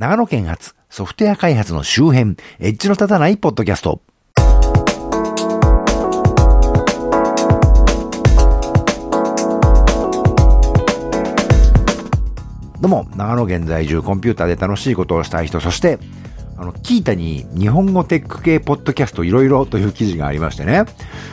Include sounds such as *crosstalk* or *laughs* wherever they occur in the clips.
長野県発ソフトウェア開発の周辺、エッジの立たないポッドキャスト。どうも、長野県在住コンピューターで楽しいことをしたい人、そして、あの、キータに日本語テック系ポッドキャストいろいろという記事がありましてね、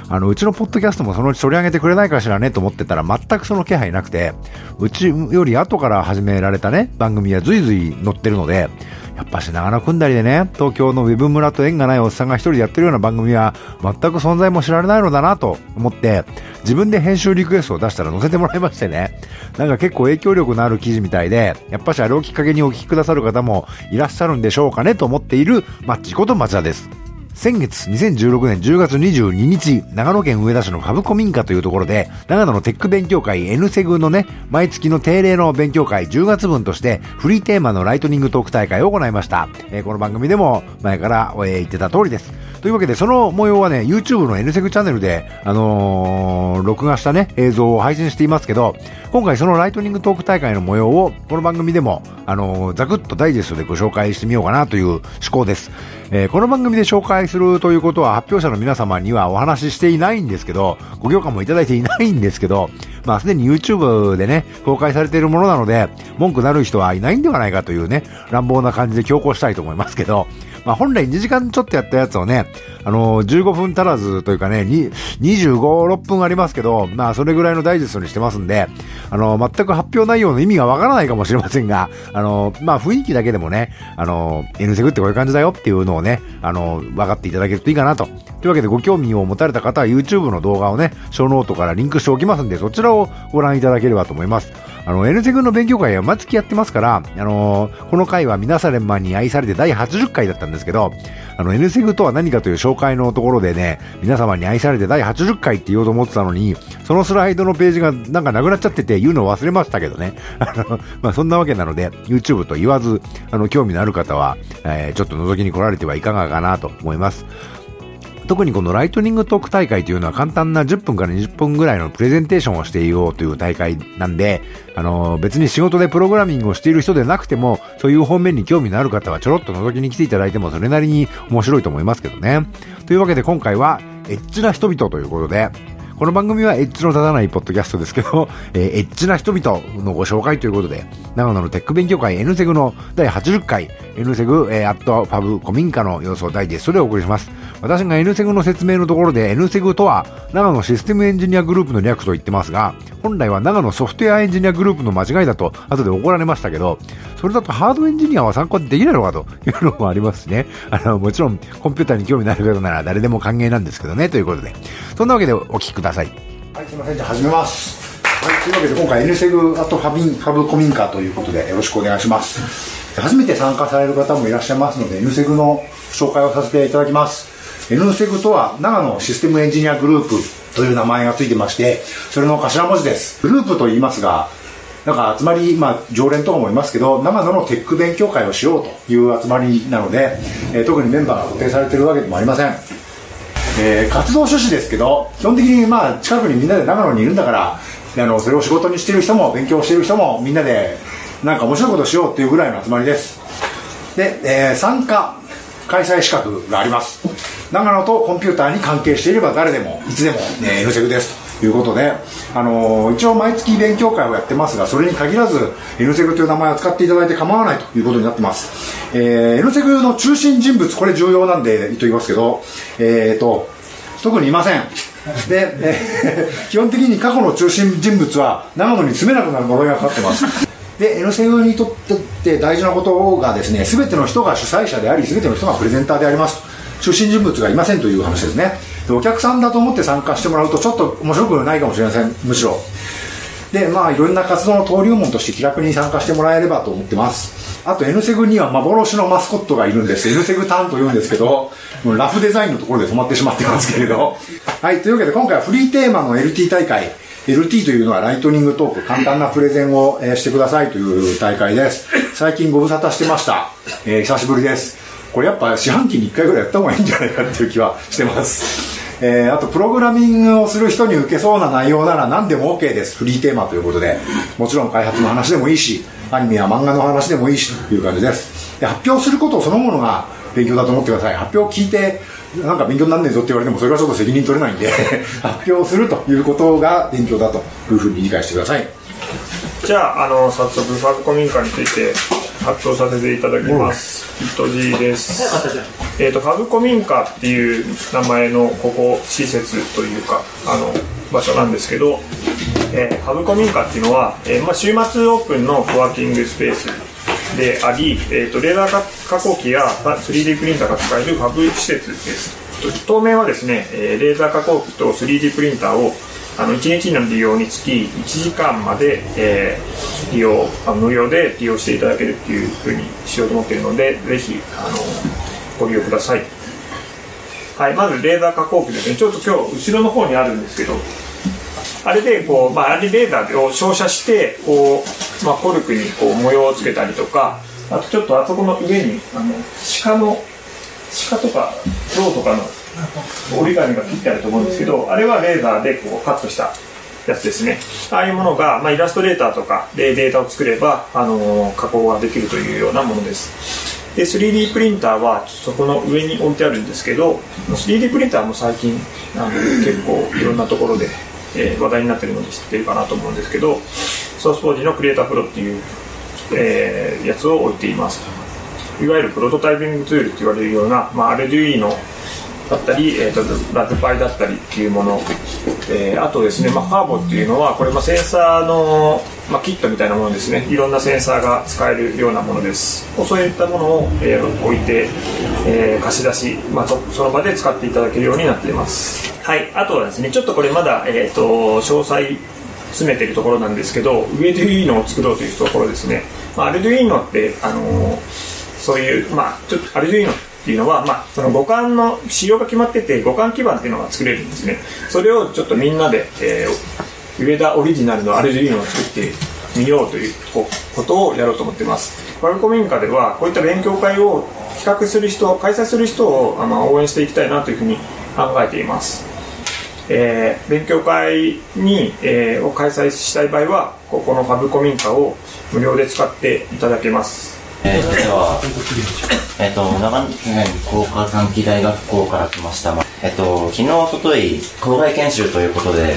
あの、うちのポッドキャストもそのうち取り上げてくれないかしらねと思ってたら全くその気配なくて、うちより後から始められたね、番組は随々載ってるので、やっぱし長野組んだりでね、東京のウェブ村と縁がないおっさんが一人でやってるような番組は全く存在も知られないのだなと思って、自分で編集リクエストを出したら載せてもらいましてね、なんか結構影響力のある記事みたいで、やっぱしあれをきっかけにお聞きくださる方もいらっしゃるんでしょうかねと思っているマッチこと町田です。先月2016年10月22日、長野県上田市のファブコ民家というところで、長野のテック勉強会 N セグのね、毎月の定例の勉強会10月分として、フリーテーマのライトニングトーク大会を行いました。えー、この番組でも前から、えー、言ってた通りです。というわけで、その模様はね、YouTube の N セグチャンネルで、あのー、録画したね、映像を配信していますけど、今回そのライトニングトーク大会の模様を、この番組でも、あのー、ざくっとダイジェストでご紹介してみようかなという思考です。えー、この番組で紹介するということは、発表者の皆様にはお話ししていないんですけど、ご許可もいただいていないんですけど、まあ、すでに YouTube でね、公開されているものなので、文句なる人はいないんではないかというね、乱暴な感じで強行したいと思いますけど、まあ、本来2時間ちょっとやったやつをね、あのー、15分足らずというかね、25、6分ありますけど、まあ、それぐらいのダイジェストにしてますんで、あのー、全く発表内容の意味がわからないかもしれませんが、あのー、まあ、雰囲気だけでもね、あの N セグってこういう感じだよっていうのをね、あの分かっていただけるといいかなと。というわけでご興味を持たれた方は YouTube の動画をね、ショーノートからリンクしておきますんで、そちらをご覧いただければと思います。あの、N セグの勉強会は毎月やってますから、あのー、この回は皆様に愛されて第80回だったんですけど、あの、N セグとは何かという紹介のところでね、皆様に愛されて第80回って言おうと思ってたのに、そのスライドのページがなんかなくなっちゃってて言うのを忘れましたけどね。*laughs* あの、まあ、そんなわけなので、YouTube と言わず、あの、興味のある方は、えー、ちょっと覗きに来られてはいかがかなと思います。特にこのライトニングトーク大会というのは簡単な10分から20分ぐらいのプレゼンテーションをしていようという大会なんで、あの、別に仕事でプログラミングをしている人でなくても、そういう方面に興味のある方はちょろっと覗きに来ていただいてもそれなりに面白いと思いますけどね。というわけで今回は、エッチな人々ということで、この番組はエッジの立たないポッドキャストですけど、えー、エッジな人々のご紹介ということで、長野のテック勉強会 N セグの第80回、N セグ、えー、アットファブ古民家の様子をダイジェストでお送りします。私が N セグの説明のところで N セグとは、長野システムエンジニアグループの略と言ってますが、本来は長野ソフトウェアエンジニアグループの間違いだと後で怒られましたけど、それだとハードエンジニアは参加できないのかというのもありますしね。あの、もちろんコンピューターに興味のある方なら誰でも歓迎なんですけどね、ということで。そんなわけでお聞きください。ださいはい、すみません。じゃあ始めます。はい、というわけで今回 N セグアットファビンファブコミンカということでよろしくお願いします。初めて参加される方もいらっしゃいますので NSEG の紹介をさせていただきます。N セグとは長野システムエンジニアグループという名前がついてまして、それの頭文字です。グループと言いますが、なんか集まり、まあ、常連とかもいますけど、長野のテック勉強会をしようという集まりなので、えー、特にメンバーが固定されてるわけでもありません。えー、活動趣旨ですけど基本的にまあ近くにみんなで長野にいるんだからあのそれを仕事にしてる人も勉強してる人もみんなでなんか面白いことしようっていうぐらいの集まりです。で、えー、参加開催資格があります。長野とコンピューターに関係していれば誰でもいつでも、えー、N セグです。ということで、あのー、一応毎月勉強会をやってますがそれに限らず N セグという名前を使っていただいて構わないということになってます。えー、N セグの中心人物これ重要なんでときますけどえっ、ー、と特にいません。*laughs* で、えー、基本的に過去の中心人物は長野に住めなくなる呪いがかかってます。で N セグにとって大事なことがですね全ての人が主催者であり全ての人がプレゼンターであります。中心人物がいませんという話ですねでお客さんだと思って参加してもらうとちょっと面白くないかもしれませんむしろ。でまあいろんな活動の登竜門として気楽に参加してもらえればと思ってます。あと N セグには幻のマスコットがいるんです。N セグタンと言うんですけどラフデザインのところで止まってしまってますけれど。*laughs* はいというわけで今回はフリーテーマの LT 大会。LT というのはライトニングトーク簡単なプレゼンを、してくださいという大会です。最近ご無沙汰してました、えー、久しぶりです。これやっぱ四半期に1回ぐらいやった方がいいんじゃないかっていう気はしてます。えー、あとプログラミングをする人に受けそうな内容なら何でも OK です。フリーテーマということで。もちろん開発の話でもいいしアニメや漫画の話でもいいしという感じです。で発表することそのものが勉強だと思ってください。発表を聞いてなんか勉強になんねえぞって言われてもそれはちょっと責任取れないんで *laughs* 発表するということが勉強だというふうに理解してください。じゃああの早速ファブコミンカについて発表させていただきます。伊藤寺です。えっ、とファブコミンカっていう名前のここ施設というかあの場所なんですけど、えーファブコミンカっていうのは、えーまあ週末オープンのコワーキングスペースであり、えー、とレーダー加加工機や 3D プリンターが使えるファブ施設です。当面はですね、えーレーザー加工機と 3D プリンターをあの1日の利用につき1時間まで、えー利用あ無料で利用していただけるっていうふうにしようと思っているのでぜひあのご利用ください。はいまずレーザー加工機ですね。ちょっと今日後ろの方にあるんですけどあれでこう、まあ、あれレーザーを照射してこう、まあ、コルクにこう模様をつけたりとかあとちょっとあそこの上にあの鹿の鹿とか象とかの折り紙が切ってあると思うんですけどあれはレーザーでこうカットしたやつですね。ああいうものが、まあ、イラストレーターとかでデータを作れば、あのー加工ができるというようなものです。で 3D プリンターはそこの上に置いてあるんですけど 3D プリンターも最近あの結構いろんなところで、えー話題になってるので知ってるかなと思うんですけどソースポージのクリエイタープロっていう、えーやつを置いています。いわゆるプロトタイピングツールって言われるような、まあ、Arduino だったり、えー、とラズパイだったりっていうもの、えーあとですね、まあ、ハーボっていうのはこれ、まあ、センサーの、まあ、キットみたいなものですね。いろんなセンサーが使えるようなものです。そういったものを、えー置いて、えー貸し出し、まあ、その場で使っていただけるようになっています。はい。あとはですねちょっとこれまだ、えー、と詳細詰めてるところなんですけど上でいいのを作ろうというところですね、まあ、アルドゥイーノって、あのーそういう、まあ、ちょっとアルドゥイーノってていうのは、まあ、その互換の仕様が決まってて互換基板っていうのが作れるんですね。それをちょっとみんなで、えー上田オリジナルのアルドゥイーノを作ってみようということをやろうと思ってます。ファルコミンカではこういった勉強会を企画する人開催する人をあの応援していきたいなというふうに考えています。えー勉強会に、えーを開催したい場合はここのファブコミンカを無料で使っていただけます。えー、それでは、えっ、と、長野県工科短期大学校から来ました。えっ、と、昨日、おととい、校外研修ということで、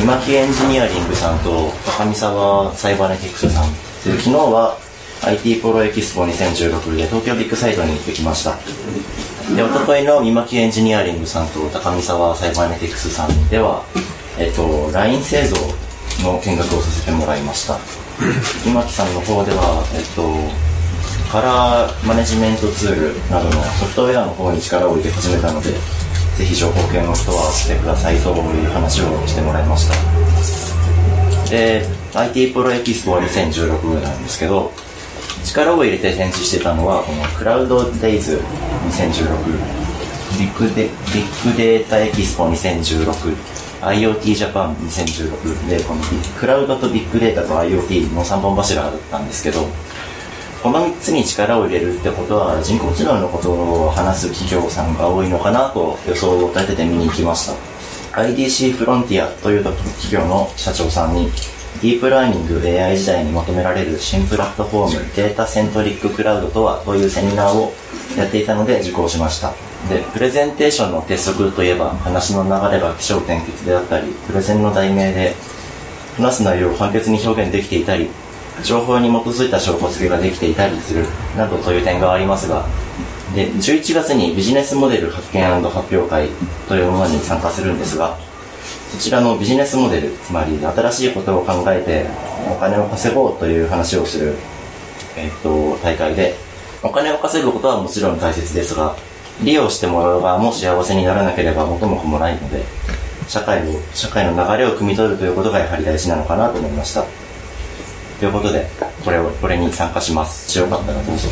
今木エンジニアリングさんと高見沢サイバーネティクスさん。昨日は IT プロエキスポ2016で東京ビッグサイトに行ってきました。で、おとといの三巻エンジニアリングさんと高見沢サイバーネティクスさんでは、えっ、と、LINE 製造の見学をさせてもらいました。今木さんの方では、えっと、カラーマネジメントツールなどのソフトウェアの方に力を入れ始めたので、ぜひ情報系の人はしてくださいという話をしてもらいました。で、IT プロエキスポは2016なんですけど、力を入れて展示してたのは、このクラウドデイズ2016、ビッグデビッグデータエキスポ2016、IoT ジャパン2016で、このクラウドとビッグデータと IoT の3本柱だったんですけど、この3つに力を入れるってことは人工知能のことを話す企業さんが多いのかなと予想を立てて見に行きました。IDC フロンティアという企業の社長さんにディープラーニング AI 時代に求められる新プラットフォーム data centric cloud とはというセミナーをやっていたので受講しました。でプレゼンテーションの鉄則といえば話の流れが起承転結であったりプレゼンの題名で話す内容を簡潔に表現できていたり情報に基づいた証拠付けができていたりするなどという点がありますがで11月にビジネスモデル発見発表会というものに参加するんですがそちらのビジネスモデルつまり新しいことを考えてお金を稼ごうという話をする、えっと大会でお金を稼ぐことはもちろん大切ですが利用してもらう側も幸せにならなければ元も子もないので社会を社会の流れを汲み取るということがやはり大事なのかなと思いました。ということでこれをこれに参加します。よかったらどうぞ。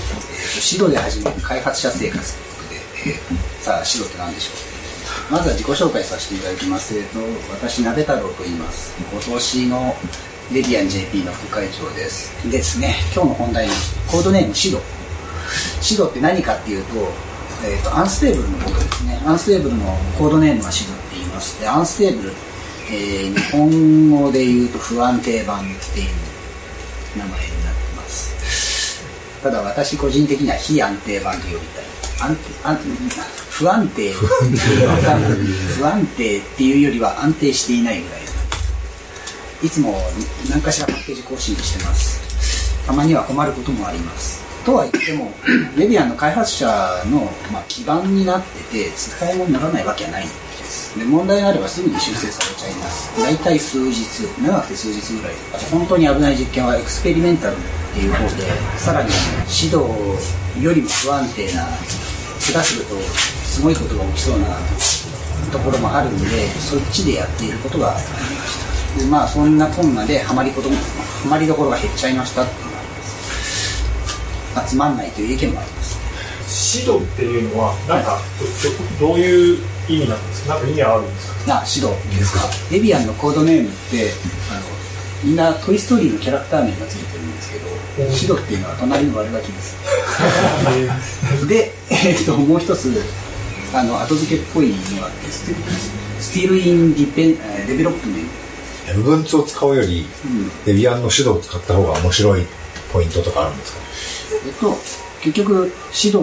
指導で始める開発者生活ということで、えーさあ指導って何でしょう？まずは自己紹介させていただきます、えー、と私鍋太郎と言います。今年のレディアン JP の副会長です。ですね。今日の本題のコードネーム Sid。Sid って何かっていうと,、えー、と unstable のことですね。 unstable のコードネームは Sid って言います。で unstable、えー日本語で言うと不安定版っていう名前になってます。ただ私個人的には非安定版と呼びたい。安安不安定。不安定。っていうよりは安定していないぐらい。いつも何かしらパッケージ更新してます。たまには困ることもあります。とは言っても *clears throat* デビアンの開発者の、まあ、基盤になってて使い物にならないわけはない。んで問題があればすぐに修正されちゃいます。大体数日長くて数日ぐらい。あと本当に危ない実験はエクスペリメンタルっていう方でさらに指導よりも不安定な下手するとすごいことが起きそうなところもあるんでそっちでやっていることがありました。でまあそんなこんなでハマりことハマりどころが減っちゃいましたっていうのがあります、まあ、つまんないという意見もあります。指導っていうのはなんかどどういう意味なんですか？なんか意味はあるんですか？あ指導ですか？デビアンのコードネームってあのみんな「トイ・ストーリー」のキャラクター名がついてるんですけど Sid っていうのは隣の悪ガキです。*laughs* で、えー、ともう一つあの後付けっぽいのがあってス Still In Deve Developmentン部分ツを使うより、 Debian の Sid を使った方が面白いポイントとかあるんですか？えっと結局 Sid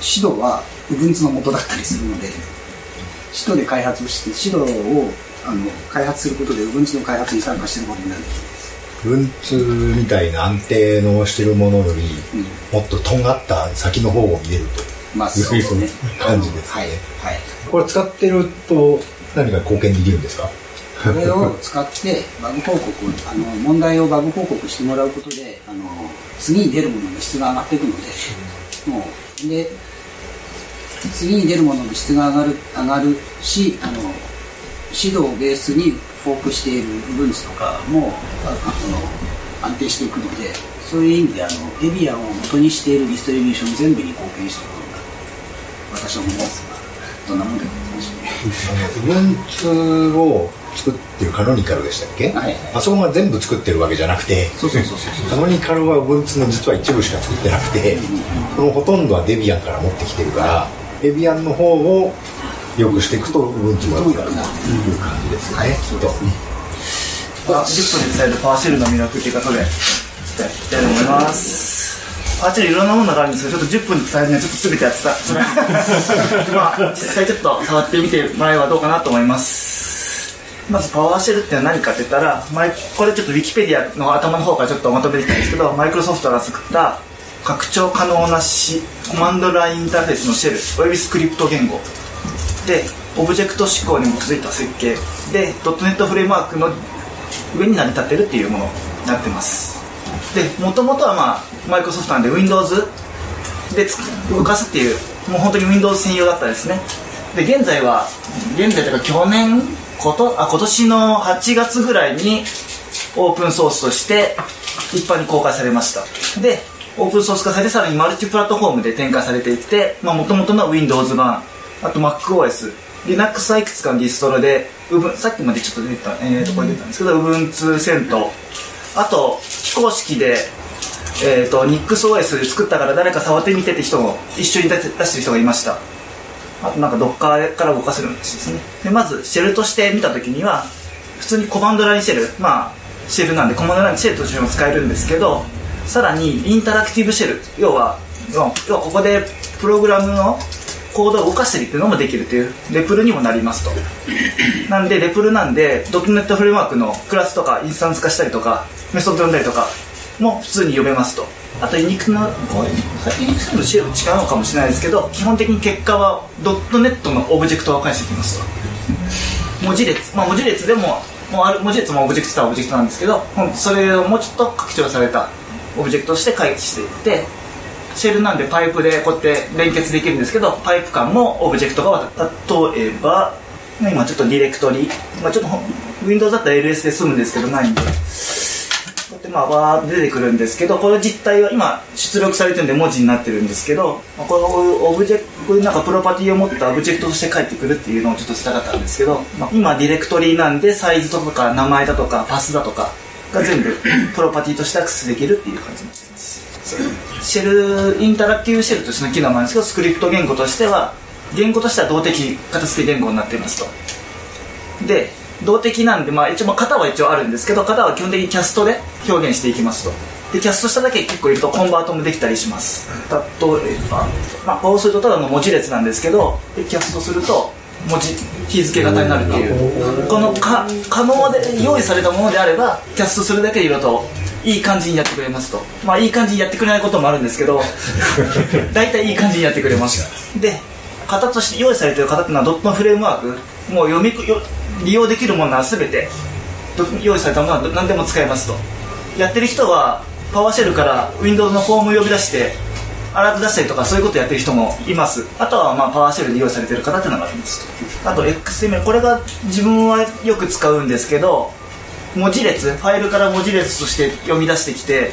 Sid は Ubuntu の元だったりするので指導で開発をして指導をあの開発することで Ubuntu の開発に参加していることになる。部分ツみたいな安定のしてるものより、もっととんがった先の方を見れると。まあいうそうですね。感じですね、はいはい。これ使ってると何か貢献できるんですか？これを使ってバグ報告をあの問題をバグ報告してもらうことであの次に出るものの質が上がっていくので、もうで次に出るものの質が上がる上がるしあの指導をベースにフォークしている部分とかもああの安定していくのでそういう意味であのデビアンを元にしているディストリビューション全部に貢献したこと。になる私は思います。がどんなもんでも楽しみ部分ツを作ってるカノニカルでしたっけ、はいはい。あそこが全部作ってるわけじゃなくてカノニカルは Ubuntu の実は一部しか作ってなくて、そのほとんどはデビアンから持ってきてるから、デビアンの方を良くしていくと Ubuntu が良くなるという感じですね、きっと。10分で伝えるパワーシェルの魅力っていうことでやりたいと思います。パワーシェルいろんなものがあるんですけどちょっと10分で伝えるにはちょっと全てやって。たまあ実際ちょっと触ってみてもらえばどうかなと思います。まずパワーシェルって何かって言ったら前これちょっとウィキペディアの頭の方からちょっとまとめてきたんですけどマイクロソフトが作った拡張可能なしコマンドラインインターフェースのシェルおよびスクリプト言語。でオブジェクト指向に基づいた設計。でドットネットフレームワークの上に成り立ってるっていうものになってます。でもともとはまあマイクロソフトなんで Windows で動かすっていうもう本当に Windows 専用だったですね。で現在は現在というか去年ことあ今年の8月ぐらいにオープンソースとして一般に公開されました。でオープンソース化されてさらにマルチプラットフォームで展開されていってもともとの Windows 版あと MacOS Linux はいくつかのディストロで Ubuntu さっきまでちょっと出てた、えー、とこれ出たんですけど Ubuntu セントあと非公式でえー、と NixOS で作ったから誰か触ってみてって人も一緒に出して出してる人がいました。あとなんか Docker から動かせるんですね。でまずシェルとして見た時には普通にコマンドラインシェルまあシェルなんでコマンドラインシェルとしても使えるんですけどさらにインタラクティブシェル要は要はここでプログラムのコードを動かしたりっていうのもできるというレプルにもなりますと。なんでレプルなんでドットネットフレームワークのクラスとかインスタンス化したりとかメソッド読んだりとかも普通に読めますと。あとユニックのユUNIX のシェル違うのかもしれないですけど基本的に結果は.NET のオブジェクトを返してきますと。文字列。まあ文字列でももうある文字列もオブジェクトはオブジェクトなんですけどそれをもうちょっと拡張されたオブジェクトとして返していってシェルなんでパイプでこうやって連結できるんですけどパイプ間もオブジェクトが渡例えば今ちょっとディレクトリ、まあ、ちょっと Windows だったら LS で済むんですけどないんでこうやってまあわー出てくるんですけどこの実態は今出力されてるんで文字になってるんですけどまあこのオブジェこういうなんかプロパティを持ったオブジェクトとして返ってくるっていうのをちょっとしたかったんですけど、まあ、今ディレクトリなんでサイズとか名前だとかパスだとかが全部プロパティとしてアクセスできるっていう感じになってます。シェルインタラクティブシェルとしての機能もあるんですけどスクリプト言語としては言語としては動的型付け言語になっていますと。で動的なんで、まあ、一応型は一応あるんですけど型は基本的にキャストで表現していきますと。でキャストしただけ結構いるとコンバートもできたりします。例えば、まあ、こうするとただの文字列なんですけどでキャストすると文字日付型になるっていう。このか可能で用意されたものであればキャストするだけでいろといい感じにやってくれますと。まあいい感じにやってくれないこともあるんですけど *laughs* 大体いい感じにやってくれます。で型として用意されている型っていうのはドットのフレームワーク。もう読みよ利用できるものは全てど用意されたものは何でも使えますと。やってる人はパワーシェルから Windows のフォーム呼び出してアラート出したりとかそういうことやってる人もいます。あとはまあパワーシェルで用意されてる方っていうのがあります。とあと XML これが自分はよく使うんですけど文字列ファイルから文字列として読み出してきて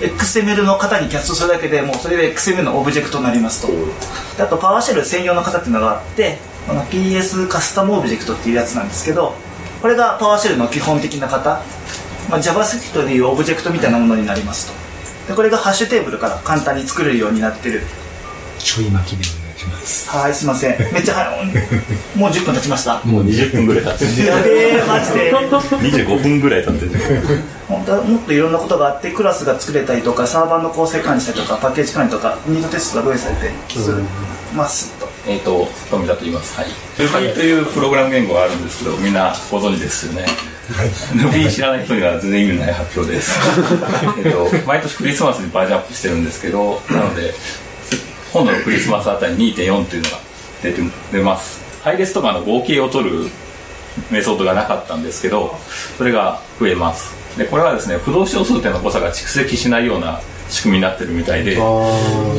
XML の型にキャストするだけでもうそれで XML のオブジェクトになりますと。あとパワーシェル専用の型っていうのがあってこの PS カスタムオブジェクトっていうやつなんですけどこれがパワーシェルの基本的な型、まあ、JavaScript でいうオブジェクトみたいなものになりますと。でこれがハッシュテーブルから簡単に作れるようになってる。ちょい巻きでお願いします。はいすいません。めっちゃ早い。*laughs* もう10分経ちました。もう20分ぐらい経ってる。やべえマジで。25分ぐらい経ってる。本当はもっといろんなことがあってクラスが作れたりとかサーバーの構成管理したりとかパッケージ管理とかニートテストが用意されてするますとえっ、と、富田と言います。はい。Ruby というプログラム言語があるんですけど、みんなご存知ですよね。Ruby 知らない人には全然意味のない発表です。*laughs* えっと、毎年クリスマスにバージョンアップしてるんですけど、なので、今度のクリスマスあたり2.4というのが出て出ます。配列とかの合計を取るメソッドがなかったんですけど、それが増えます。で、これはですね、不動小数点の誤差が蓄積しないような仕組みになってるみたいで、ちょ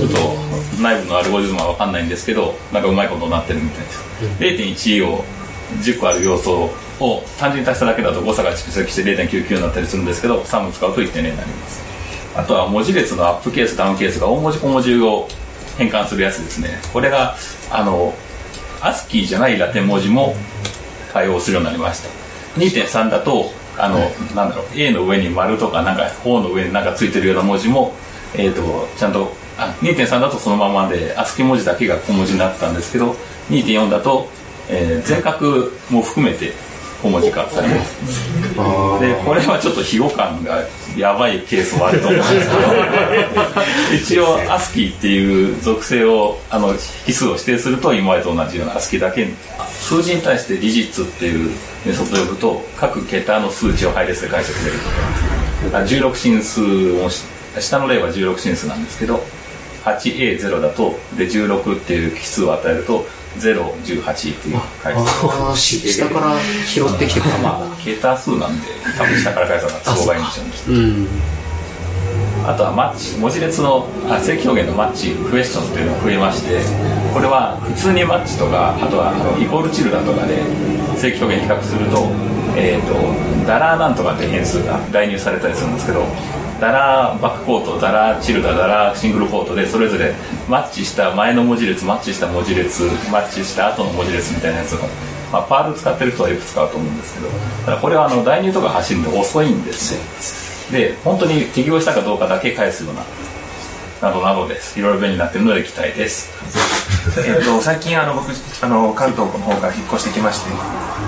っと内部のアルゴリズムは分かんないんですけど、なんかうまいことになってるみたいです。0.1を10個ある要素を単純に足しただけだと誤差が蓄積して0.99になったりするんですけど、3を使うと1.0になります。あとは文字列のアップケース、ダウンケースが大文字小文字を変換するやつですね。これが、あの、ASCII じゃないラテン文字も対応するようになりました。2.3だと、あの、なんだろう、A の上に丸とか、なんか、方の上になんかついてるような文字も、えっ、と、ちゃんと、あ2.3だとそのままで、ASCII 文字だけが小文字になったんですけど、2.4だと、えー全角も含めて小文字化されます。で、これはちょっと庇護感がやばいケースもあると思うんですけど、一応 ASCII っていう属性を、あの、引数を指定すると今までと同じような ASCII だけ、数字に対して digits っていうメソッドを呼ぶと、各桁の数値を配列で返してくれるとか、16進数を、下の例は16進数なんですけど、8A0 だと、で、16っていう奇数を与えると、018っていう返す。ああ、し下から拾ってきてくる。まあ、桁数なんで、多分下から返すのが都合がいいんでしょうね。うん。あとはマッチ文字列のあ正規表現のマッチクエスチョンっていうのが増えましてこれは普通にマッチとかあとはあのイコールチルダとかで正規表現比較すると,、えー、とダラーなんとかって変数が代入されたりするんですけどダラーバッククォートダラーチルダダラーシングルクォートでそれぞれマッチした前の文字列マッチした文字列マッチした後の文字列みたいなやつが、まあ、 Perl 使ってる人はよく使うと思うんですけどただこれはあの代入とか走るんで遅いんです。よで本当に適合したかどうかだけ返すようななどなどです。いろいろ便利になってるので期待です。*laughs* えっと最近あの僕あの関東の方から引っ越してきまして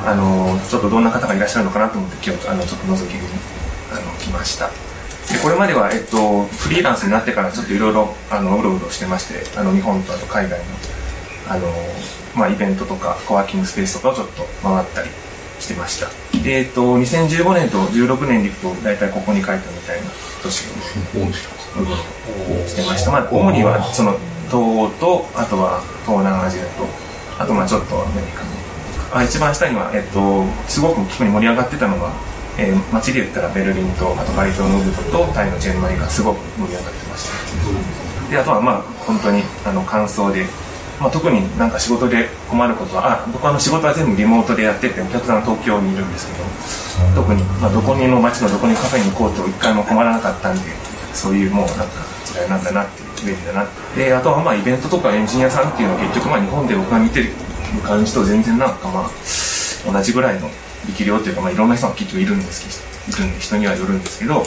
あのちょっとどんな方がいらっしゃるのかなと思って今日あのちょっと覗きにあの来ました。でこれまでは、えっと、フリーランスになってからちょっといろいろうろうろしてましてあの日本とあと海外のあの、まあ、イベントとかコワーキングスペースとかをちょっと回ったりしてました。で、えっと、2015年と16年でいくと大体ここに書いたみたいな年をしてました、まあ、主にはその東欧とあとは東南アジアとあとまあちょっとアメリカあ一番下には、えっと、すごく特に盛り上がってたのは、えー街で言ったらベルリンとあとバリ島のウブドとタイのチェンマイがすごく盛り上がってました。であとはまあ本当にあの感想で、まあ、特になんか仕事で困ることはあ僕はあの仕事は全部リモートでやっててお客さんは東京にいるんですけど特に、まあ、どこにの街のどこにカフェに行こうと一回も困らなかったんでそういうもうなんか時代なんだなっていう便利だなであとはまあイベントとかエンジニアさんっていうのは結局まあ日本で僕が見てる感じと全然なんかまあ同じぐらいの力量っていうか、まあ、いろんな人がきっといるんですけど人にはよるんですけど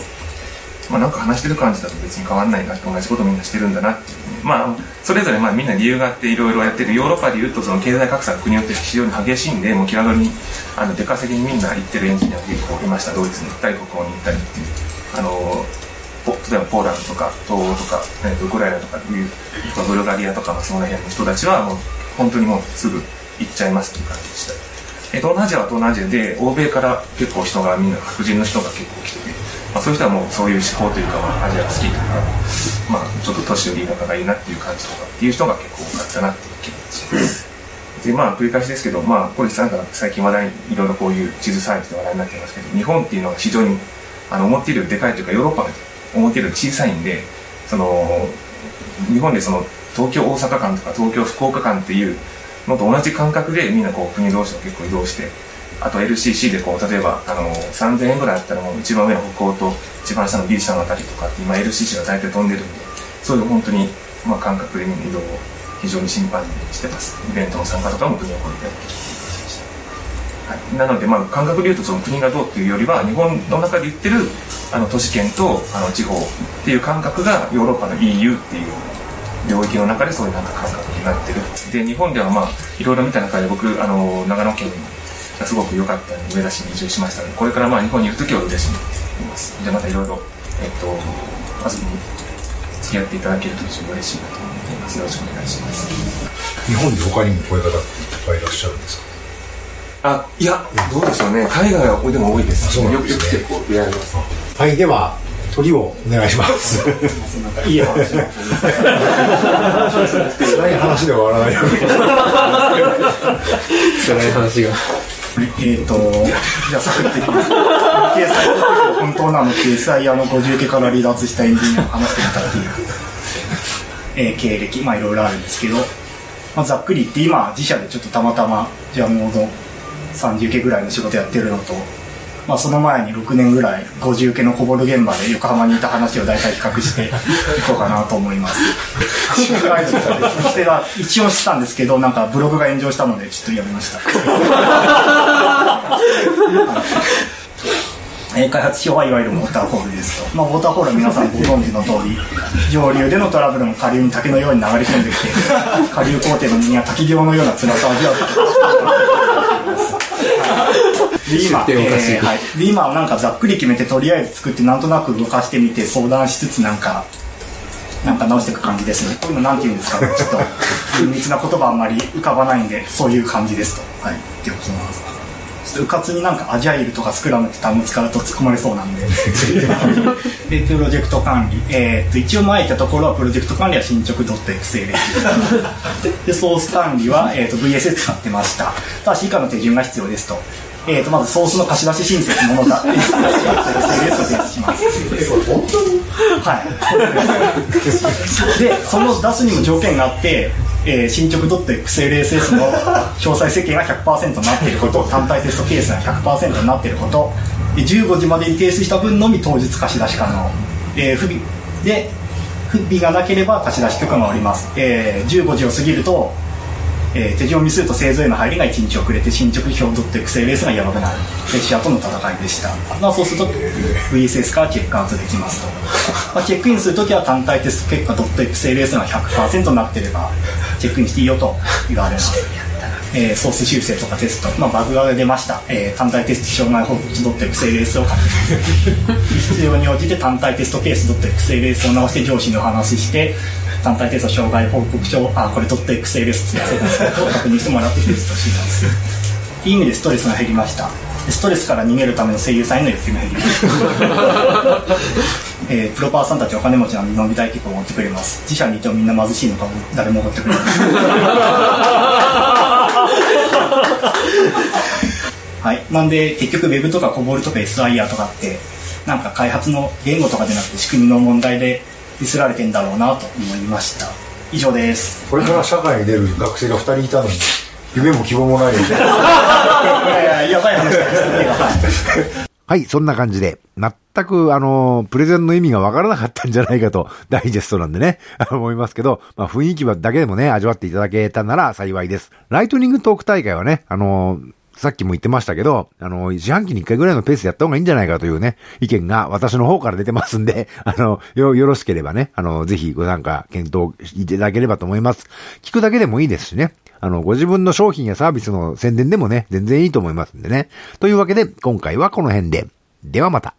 まあ、なんか話してる感じだと別に変わんないなって同じことみんなしてるんだなっていう。まあそれぞれまあみんな理由があっていろいろやってるヨーロッパでいうとその経済格差が国によって非常に激しいんでもう気軽にあの出稼ぎにみんな行ってるエンジニアが結構いました。ドイツに行ったり北欧に行ったりっていう。あの例えばポーランドとか東欧とか、えー、とウクライナとかいうブルガリアとかのその辺の人たちはもう本当にもうすぐ行っちゃいますっていう感じでした、東南アジアは東南アジアで欧米から結構人がみんな白人の人が結構来てて、まあ、そういう人はもうそういう思考というか、まあ、アジア好きとか、まあ、ちょっと年寄り仲がいいなっていう感じとかっていう人が結構多かったなっていう気がしますでまあ繰り返しですけど、まあ、これなんか最近話題にいろいろこういう地図サイズで話題になってますけど日本っていうのは非常にあの思っているよりでかいというかヨーロッパが思っているより小さいんでその日本でその東京大阪間とか東京福岡間っていうのと同じ感覚でみんなこう国同士を結構移動してあと LCC でこう例えばあの3000円ぐらいあったらもう一番上の北欧と一番下のギリシャのあたりとかって今 LCC が大体飛んでるんでそういう本当にまあ感覚でみんな移動を非常に頻繁にしてます。イベントの参加とかも国を超えてはい、なので、まあ、感覚で言うとその国がどうっていうよりは日本の中で言ってるあの都市圏とあの地方っていう感覚がヨーロッパの EU っていう領域の中でそういうなんか感覚になってる。で日本ではまあいろいろ見た中で僕あの長野県がすごく良かったので上田市に移住しましたのでこれからまあ日本にいる時は上田市にいます。でまたいろいろえっと遊びに付き合っていただけると非常に嬉しいなと思っています。よろしくお願いします。日本で他にもこういう方っていっぱいいらっしゃるんですか？あいやどうでしょうね。海外はでも多いですそね。よく結構出会います。はいでは鳥をお願いしますいい話を辛い話では終わらないよ辛い話が。えっ、と、じゃあ、サクッといきます。掲載の時本当なの掲載屋の50家から離脱したエンジニアを話してみたっていう、えー経歴、まあいろいろあるんですけど、まあ、ざっくり言って今、自社でちょっとたまたま、ジャムモード30家ぐらいの仕事やってるのと、まあその前に6年ぐらい50家のこぼる現場で横浜にいた話を大体比較していこうかなと思います。シンクライズとかで聞き手が一応したんですけど、なんかブログが炎上したのでちょっとやめました。*laughs* え開発費用はいわゆるウォーターホールですと、まあ、ウォーターホールは皆さんご存知の通り上流でのトラブルも下流に竹のように流れ込んできて下流工程の人間は滝行のような辛さを味わうで今、出典おかしいえー。はい、で今はなんかざっくり決めてとりあえず作ってなんとなく動かしてみて相談しつつなんかなんか直していく感じですね。こういうのなんて言うんですかね。*laughs* ちょっと厳密な言葉あんまり浮かばないんでそういう感じですと。はい。ってことます。ちょっとうかつになんかアジャイルとかスクラムって単語使うと突っ込まれそうなんで。*laughs* でプロジェクト管理。えーっと一応前言ったところはプロジェクト管理は進捗 .xl *laughs* でソース管理は、えー、と VSS 使ってました。ただし以下の手順が必要ですと,、えー、とまずソースの貸し出し申請のものだ。XLS を提出しますはい。*laughs* でその出すにも条件があって、えー進捗 .xlss の詳細設計が100%になっていること単体テストケースが100%になっていることで15時までに提出した分のみ当日貸し出し可能、えー不備。で不備がなければ貸し出し許可がおります、えー15時を過ぎると、えー手順を見すると製造への入りが1日遅れて進捗表 .xls がやばくなるプレッシャーとの戦いでした、まあ、そうすると VSS からチェックアウトできますと、まあ、チェックインするときは単体テスト結果 .xls が100%になってればチェックインしていいよと言われます。えーソース修正とかテスト、まあ、バグが出ました、えー単体テスト障害報告書 .xls を書く必要に応じて単体テストケース .xls を直して上司にお話しして単体テスト障害報告書あこれ .xls つけてます。と *laughs* 確認してもらってテストします。いう意味でストレスが減りました。でストレスから逃げるための声優さんへの欲求が減りました。*laughs* えープロパーさんたちはお金持ちなのに飲みたい結構持ってくれます。自社にいてもみんな貧しいのかも誰も持ってくれない *laughs* はい、なんで結局 Web とか COBOL とか SIR とかってなんか開発の言語とかでなくて仕組みの問題でディスられてんだろうなと思いました。以上です。これから社会に出る学生が2人いたのに夢も希望もないよね。*laughs* いやいややばい話ですね *laughs* はい、そんな感じで、全く、あの、プレゼンの意味がわからなかったんじゃないかと、*laughs* ダイジェストなんでね、*laughs* 思いますけど、まあ雰囲気だけでもね、味わっていただけたなら幸いです。ライトニングトーク大会はね、あの、さっきも言ってましたけど、あの、四半期に一回ぐらいのペースでやった方がいいんじゃないかというね、意見が私の方から出てますんで、*laughs* あの、よ、よろしければね、あの、ぜひご参加、検討いただければと思います。聞くだけでもいいですしね。あの、ご自分の商品やサービスの宣伝でもね、全然いいと思いますんでね。というわけで、今回はこの辺で。ではまた。